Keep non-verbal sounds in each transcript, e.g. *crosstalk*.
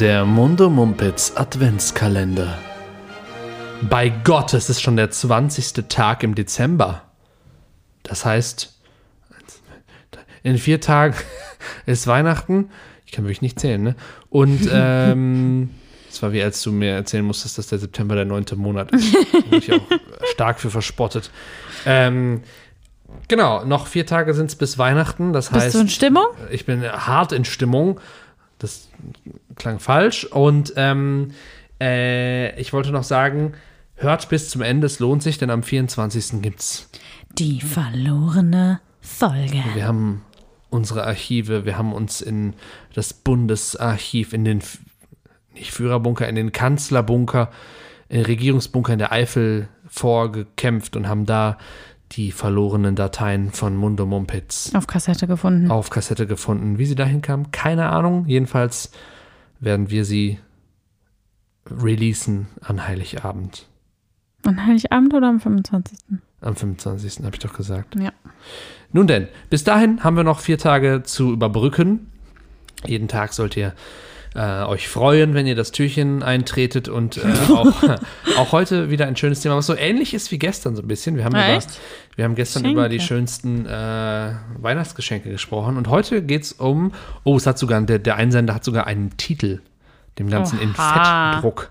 Der Mundo Mumpitz Adventskalender. Bei Gott, es ist schon der 20. Tag im Dezember. Das heißt, in vier Tagen *laughs* ist Weihnachten. Ich kann wirklich nicht zählen, ne? Und *laughs* ähm, es war wie als du mir erzählen musstest, dass der September der neunte Monat ist. Da bin ich auch *laughs* stark für verspottet. Ähm, genau, noch vier Tage sind es bis Weihnachten. Das Bist heißt, du in Stimmung? ich bin hart in Stimmung. Das klang falsch. Und ähm, äh, ich wollte noch sagen, hört bis zum Ende, es lohnt sich, denn am 24. gibt's. Die verlorene Folge. Wir haben unsere Archive, wir haben uns in das Bundesarchiv, in den nicht Führerbunker, in den Kanzlerbunker, in den Regierungsbunker in der Eifel vorgekämpft und haben da die verlorenen Dateien von Mundo Mumpitz Auf Kassette gefunden. auf Kassette gefunden. Wie sie dahin kam, keine Ahnung. Jedenfalls werden wir sie releasen an Heiligabend. An Heiligabend oder am 25.? Am 25. habe ich doch gesagt. Ja. Nun denn, bis dahin haben wir noch vier Tage zu überbrücken. Jeden Tag sollt ihr äh, euch freuen, wenn ihr das Türchen eintretet und äh, *laughs* auch, auch heute wieder ein schönes Thema, was so ähnlich ist wie gestern so ein bisschen. Wir haben, über, wir haben gestern Geschenke. über die schönsten äh, Weihnachtsgeschenke gesprochen und heute geht es um, oh, es hat sogar, der, der Einsender hat sogar einen Titel, dem Ganzen in Oha. Fettdruck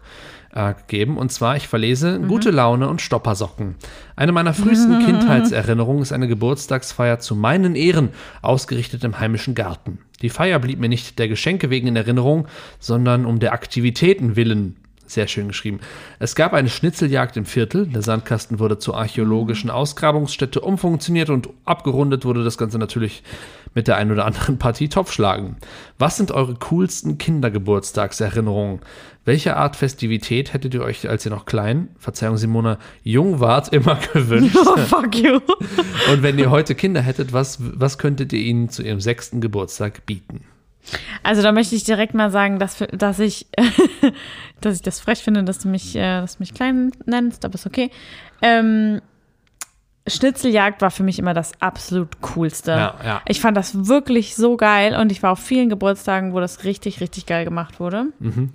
äh, gegeben. Und zwar, ich verlese Gute Laune und Stoppersocken. Eine meiner frühesten *laughs* Kindheitserinnerungen ist eine Geburtstagsfeier zu meinen Ehren, ausgerichtet im heimischen Garten. Die Feier blieb mir nicht der Geschenke wegen in Erinnerung, sondern um der Aktivitäten willen. Sehr schön geschrieben. Es gab eine Schnitzeljagd im Viertel. Der Sandkasten wurde zur archäologischen Ausgrabungsstätte umfunktioniert und abgerundet wurde das Ganze natürlich mit der ein oder anderen Partie Topfschlagen. Was sind eure coolsten Kindergeburtstagserinnerungen? Welche Art Festivität hättet ihr euch, als ihr noch klein, Verzeihung Simona, jung wart, *laughs* immer gewünscht? Oh, fuck you. *laughs* Und wenn ihr heute Kinder hättet, was, was könntet ihr ihnen zu ihrem sechsten Geburtstag bieten? Also da möchte ich direkt mal sagen, dass, dass ich, *laughs* dass ich das frech finde, dass du mich, äh, dass du mich klein nennst, aber ist okay. Ähm, Schnitzeljagd war für mich immer das absolut coolste. Ja, ja. Ich fand das wirklich so geil und ich war auf vielen Geburtstagen, wo das richtig, richtig geil gemacht wurde. Mhm.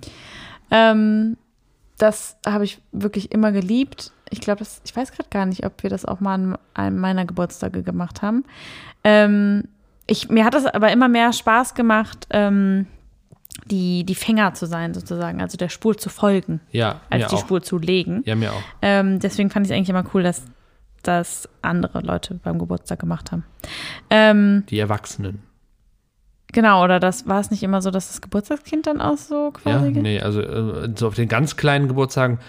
Ähm, das habe ich wirklich immer geliebt. Ich glaube, ich weiß gerade gar nicht, ob wir das auch mal an einem meiner Geburtstage gemacht haben. Ähm, ich, mir hat es aber immer mehr Spaß gemacht, ähm, die, die Fänger zu sein, sozusagen, also der Spur zu folgen, Ja, als die auch. Spur zu legen. Ja, mir auch. Ähm, deswegen fand ich es eigentlich immer cool, dass das andere Leute beim Geburtstag gemacht haben. Ähm, Die Erwachsenen. Genau, oder das war es nicht immer so, dass das Geburtstagskind dann auch so Ja, quasi. nee, also äh, so auf den ganz kleinen Geburtstagen,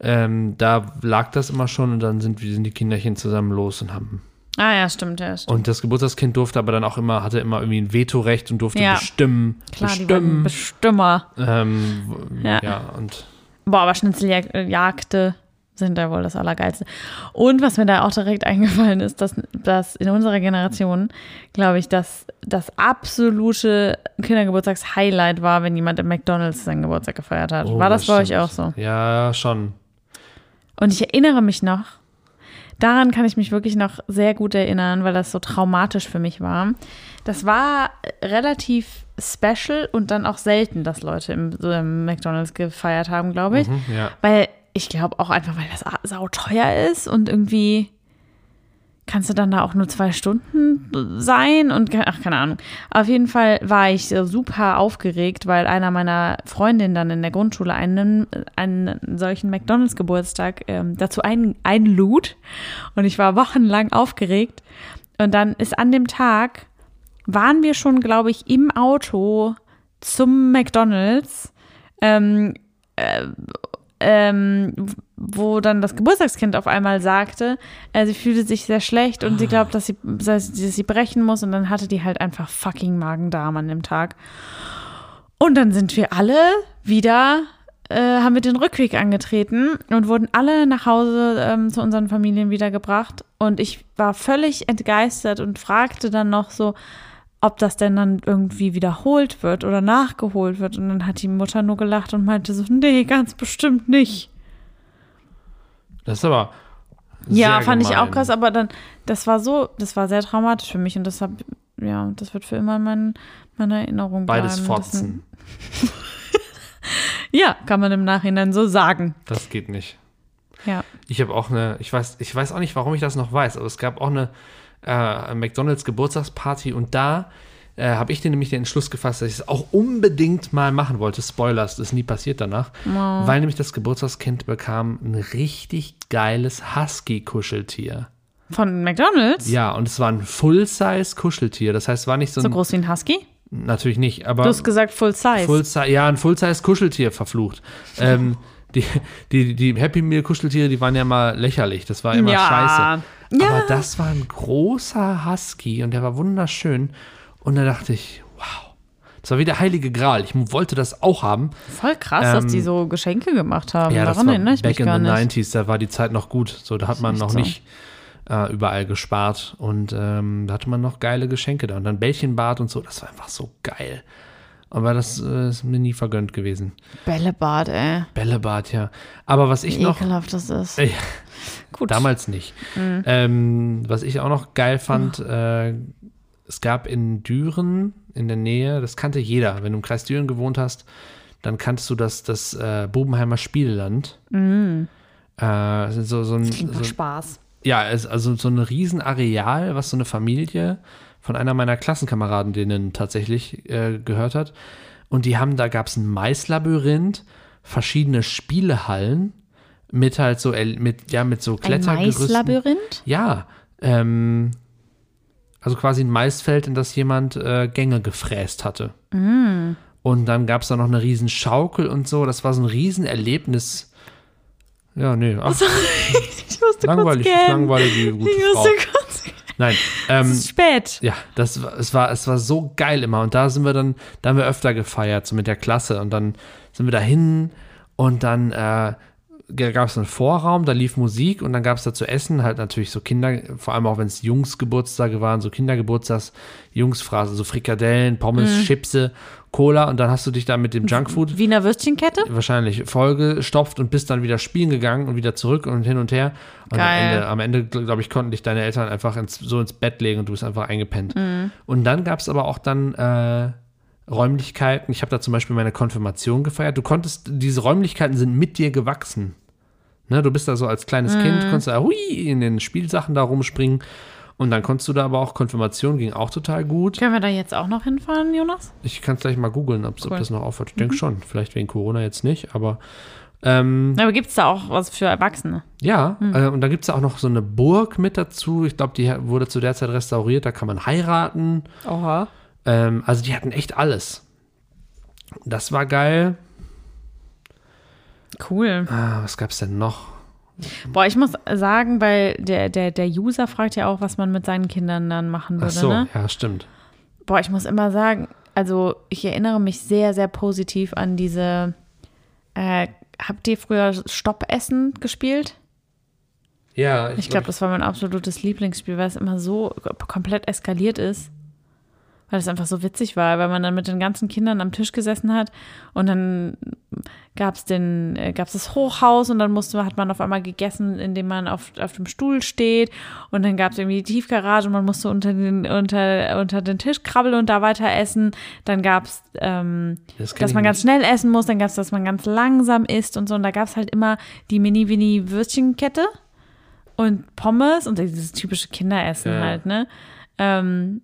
ähm, da lag das immer schon und dann sind, sind die Kinderchen zusammen los und haben. Ah ja, stimmt, ja, stimmt. Und das Geburtstagskind durfte aber dann auch immer, hatte immer irgendwie ein Vetorecht und durfte Ja. bestimmen. Klar, bestimmen. Bestimmer. ähm, Ja. ja. und Boah, aber Schnitzeljagde sind da wohl das Allergeilste. Und was mir da auch direkt *laughs* eingefallen ist, dass, dass in unserer Generation, glaube ich, dass das absolute Kindergeburtstags-Highlight war, wenn jemand im McDonalds seinen Geburtstag gefeiert hat. Oh, war das, bei euch auch so? Ja, schon. Und ich erinnere mich noch, daran kann ich mich wirklich noch sehr gut erinnern, weil das so traumatisch für mich war. Das war relativ special und dann auch selten, dass Leute im, so im McDonalds gefeiert haben, glaube ich. Mhm, ja. Weil ich glaube auch einfach, weil das sau teuer ist und irgendwie kannst du dann da auch nur zwei Stunden sein und ach, keine Ahnung. Auf jeden Fall war ich super aufgeregt, weil einer meiner Freundinnen dann in der Grundschule einen, einen solchen McDonalds-Geburtstag ähm, dazu ein, einlud und ich war wochenlang aufgeregt. Und dann ist an dem Tag, waren wir schon, glaube ich, im Auto zum McDonalds. Ähm, ähm, wo dann das Geburtstagskind auf einmal sagte, äh, sie fühlte sich sehr schlecht und sie glaubt, dass sie, dass sie dass sie brechen muss und dann hatte die halt einfach fucking Magen-Darm an dem Tag. Und dann sind wir alle wieder, äh, haben wir den Rückweg angetreten und wurden alle nach Hause ähm, zu unseren Familien wiedergebracht. Und ich war völlig entgeistert und fragte dann noch so, ob das denn dann irgendwie wiederholt wird oder nachgeholt wird. Und dann hat die Mutter nur gelacht und meinte so, nee, ganz bestimmt nicht. Das ist aber. Ja, fand ich auch gemein. krass, aber dann, das war so, das war sehr traumatisch für mich und das hab, ja, das wird für immer in mein, meiner Erinnerung bleiben. Beides Fotzen. *laughs* Ja, kann man im Nachhinein so sagen. Das geht nicht. Ja. Ich habe auch eine, ich weiß, ich weiß auch nicht, warum ich das noch weiß, aber es gab auch eine äh, McDonalds Geburtstagsparty und da äh, habe ich den nämlich den Entschluss gefasst, dass ich es auch unbedingt mal machen wollte. Spoilers, das ist nie passiert danach, weil nämlich das Geburtstagskind bekam ein richtig geiles Husky-Kuscheltier. Von McDonalds? Ja, und es war ein Full-Size-Kuscheltier. Das heißt, es war nicht so ein. So groß wie ein Husky? natürlich nicht, aber. Du hast gesagt Full Size. Full ja, ein Full-Size-Kuscheltier verflucht. Ähm, die, die, die Happy Meal-Kuscheltiere, die waren ja mal lächerlich. Das war immer Ja. scheiße. Ja. Aber das war ein großer Husky und der war wunderschön. Und da dachte ich, wow. Das war wie der heilige Gral. Ich wollte das auch haben. Voll krass, dass die so Geschenke gemacht haben. Ähm, Ja, Daran erinnere ich back mich in gar the nicht. 90s, da war die Zeit noch gut. So, da hat man echt noch so. nicht äh, überall gespart und ähm, da hatte man noch geile Geschenke da. Und dann Bällchenbad und so, das war einfach so geil. Aber das äh, ist mir nie vergönnt gewesen. Bällebad, ey. Bällebad, ja. Aber was ich Wie noch. ekelhaft das ist. Äh, *laughs* Gut. Damals nicht. Mhm. Ähm, was ich auch noch geil fand, äh, es gab in Düren in der Nähe, das kannte jeder, wenn du im Kreis Düren gewohnt hast, dann kanntest du das, das äh, Bubenheimer Spielland. Äh, so, so ein, Mhm. Klingt so, Spaß. ja, also so ein Riesenareal, was so eine Familie von einer meiner Klassenkameraden denen tatsächlich äh, gehört hat. Und die haben, da gab es ein Maislabyrinth, verschiedene Spielehallen mit halt so, mit, ja, mit so Ein Klettergerüsten. Maislabyrinth? Ja, ähm, also quasi ein Maisfeld, in das jemand äh, Gänge gefräst hatte. Mm. Und dann gab es da noch eine riesen Schaukel und so. Das war so ein Riesenerlebnis. Ja, nee, ach, *laughs* Ich musste langweilig, kurz gähnen. langweilige gute Ich Frau. kurz Nein, Es ähm, ist spät. ja, das war, es war, es war so geil immer. Und da sind wir dann, da haben wir öfter gefeiert, so mit der Klasse. Und dann sind wir dahin und dann äh, gab es einen Vorraum, da lief Musik und dann gab es da zu essen, halt natürlich so Kinder, vor allem auch wenn es Jungsgeburtstage waren, so Kindergeburtstags, Jungsphrasen, so Frikadellen, Pommes, Chipse, Cola und dann hast du dich da mit dem Junkfood Wiener Würstchenkette? wahrscheinlich vollgestopft und bist dann wieder spielen gegangen und wieder zurück und hin und her. Und Geil. am Ende, am Ende glaube ich, konnten dich deine Eltern einfach ins, so ins Bett legen und du bist einfach eingepennt. Und dann gab es aber auch dann äh, Räumlichkeiten. Ich habe da zum Beispiel meine Konfirmation gefeiert. Du konntest, diese Räumlichkeiten sind mit dir gewachsen. Ne, du bist da so als kleines Kind, konntest da hui, in den Spielsachen da rumspringen. Und dann konntest du da aber auch Konfirmation, ging auch total gut. Können wir da jetzt auch noch hinfahren, Jonas? Ich kann es gleich mal googeln, ob, ob Cool. das noch aufhört. Ich denke schon. Vielleicht wegen Corona jetzt nicht, aber ähm, Aber gibt es da auch was für Erwachsene? ja. Äh, und da gibt es auch noch so eine Burg mit dazu. Ich glaube, die wurde zu der Zeit restauriert. Da kann man heiraten. Oha. Ähm, also die hatten echt alles. Das war geil. Cool. Ah, was gab es denn noch? Boah, ich muss sagen, weil der, der, der User fragt ja auch, was man mit seinen Kindern dann machen Ach würde, so, ne? ja, stimmt. Boah, ich muss immer sagen, also ich erinnere mich sehr, sehr positiv an diese. Äh, habt ihr früher Stoppessen gespielt? Ja, Ich glaube, das war mein absolutes Lieblingsspiel, weil es immer so komplett eskaliert ist. Weil es einfach so witzig war, weil man dann mit den ganzen Kindern am Tisch gesessen hat und dann gab es den, äh, gab's das Hochhaus und dann musste, hat man auf einmal gegessen, indem man auf, auf dem Stuhl steht und dann gab es irgendwie die Tiefgarage und man musste unter den, unter, unter den Tisch krabbeln und da weiter essen. Dann gab es, ähm, Das dass man nicht. ganz schnell essen muss, dann gab es, dass man ganz langsam isst und so und da gab es halt immer die Mini-Winnie-Würstchenkette und Pommes und dieses typische Kinderessen Ja. halt, ne? Ähm,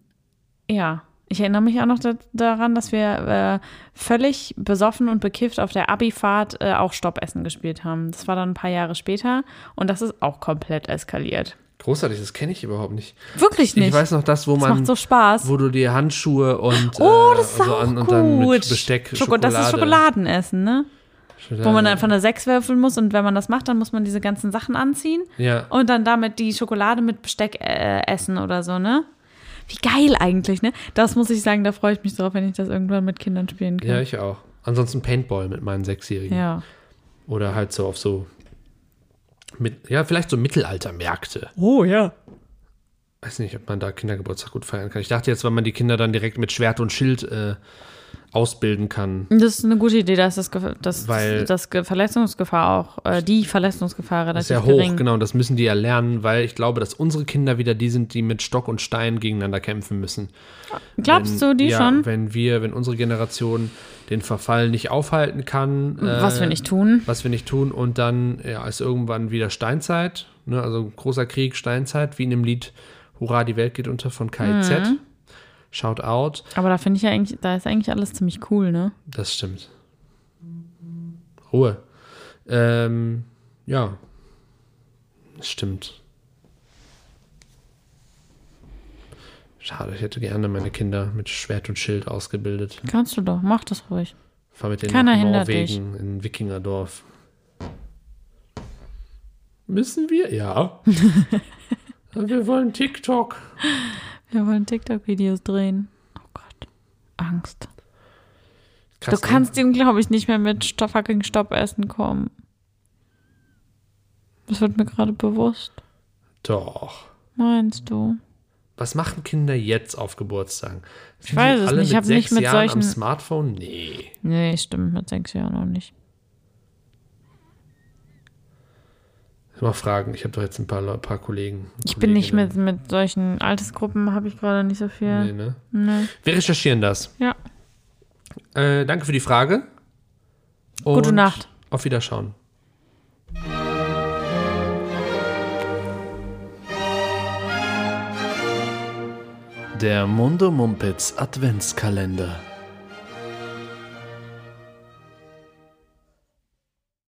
ja, ich erinnere mich auch noch da, daran, dass wir äh, völlig besoffen und bekifft auf der Abifahrt äh, auch Stoppessen gespielt haben. Das war dann ein paar Jahre später und das ist auch komplett eskaliert. Großartig, das kenne ich überhaupt nicht. Wirklich nicht. Ich weiß noch das, wo das man, macht so Spaß. wo du dir Handschuhe und Oh, äh, das ist so auch an, gut. und dann mit Besteck Schoko-. Das ist Schokoladenessen, ne? Schokolade. Wo man einfach eine Sechs würfeln muss und wenn man das macht, dann muss man diese ganzen Sachen anziehen Ja. und dann damit die Schokolade mit Besteck äh, essen oder so, ne? Wie geil eigentlich, ne? Das muss ich sagen, da freue ich mich drauf, wenn ich das irgendwann mit Kindern spielen Ja, kann. ich auch. Ansonsten Paintball mit meinen Sechsjährigen. Ja. Oder halt so auf so, mit, ja, vielleicht so Mittelaltermärkte. Oh, ja. Weiß nicht, ob man da Kindergeburtstag gut feiern kann. Ich dachte jetzt, wenn man die Kinder dann direkt mit Schwert und Schild äh, ausbilden kann. Das ist eine gute Idee, dass das, das, Weil- das Ge- Verletzungsgefahr auch, äh, die Verletzungsgefahr relativ ja hoch, gering. genau, das müssen die ja lernen, weil ich glaube, dass unsere Kinder wieder die sind, die mit Stock und Stein gegeneinander kämpfen müssen. Glaubst wenn, du die ja, schon? Wenn wir, wenn unsere Generation den Verfall nicht aufhalten kann, was äh, wir nicht tun. was wir nicht tun und dann ja, ist irgendwann wieder Steinzeit, ne, also großer Krieg, Steinzeit, wie in dem Lied Hurra, die Welt geht unter von KIZ. Mhm. Shout out, Aber da finde ich ja eigentlich, da ist eigentlich alles ziemlich cool, ne? das stimmt. Ruhe. Ähm, ja, das stimmt. Schade, ich hätte gerne meine Kinder mit Schwert und Schild ausgebildet. Kannst du doch, mach das ruhig. Fahr mit denen Keiner nach Norwegen, in Wikingerdorf. Müssen wir? Ja. *laughs* wir wollen TikTok. Wir wollen TikTok-Videos drehen. Oh Gott. Angst. Krass, du ne? kannst ihm, glaube ich, nicht mehr mit fucking Stoppessen kommen. Das wird mir gerade bewusst. Doch. Meinst du? Was machen Kinder jetzt auf Geburtstagen? Sind die weiß es nicht. Ich mit hab nicht sechs mit Jahren solchen- am Smartphone? Nee. Nee, stimmt, mit sechs Jahren noch nicht. Mal fragen. Ich habe doch jetzt ein paar, Leu- paar Kollegen. Ich bin nicht mit, mit solchen Altersgruppen, habe ich gerade nicht so viel. Nee, ne? Nee. Wir recherchieren das. Ja. Äh, danke für die Frage. Gute Und Nacht. Auf Wiederschauen. Der Mundo Mumpitz Adventskalender.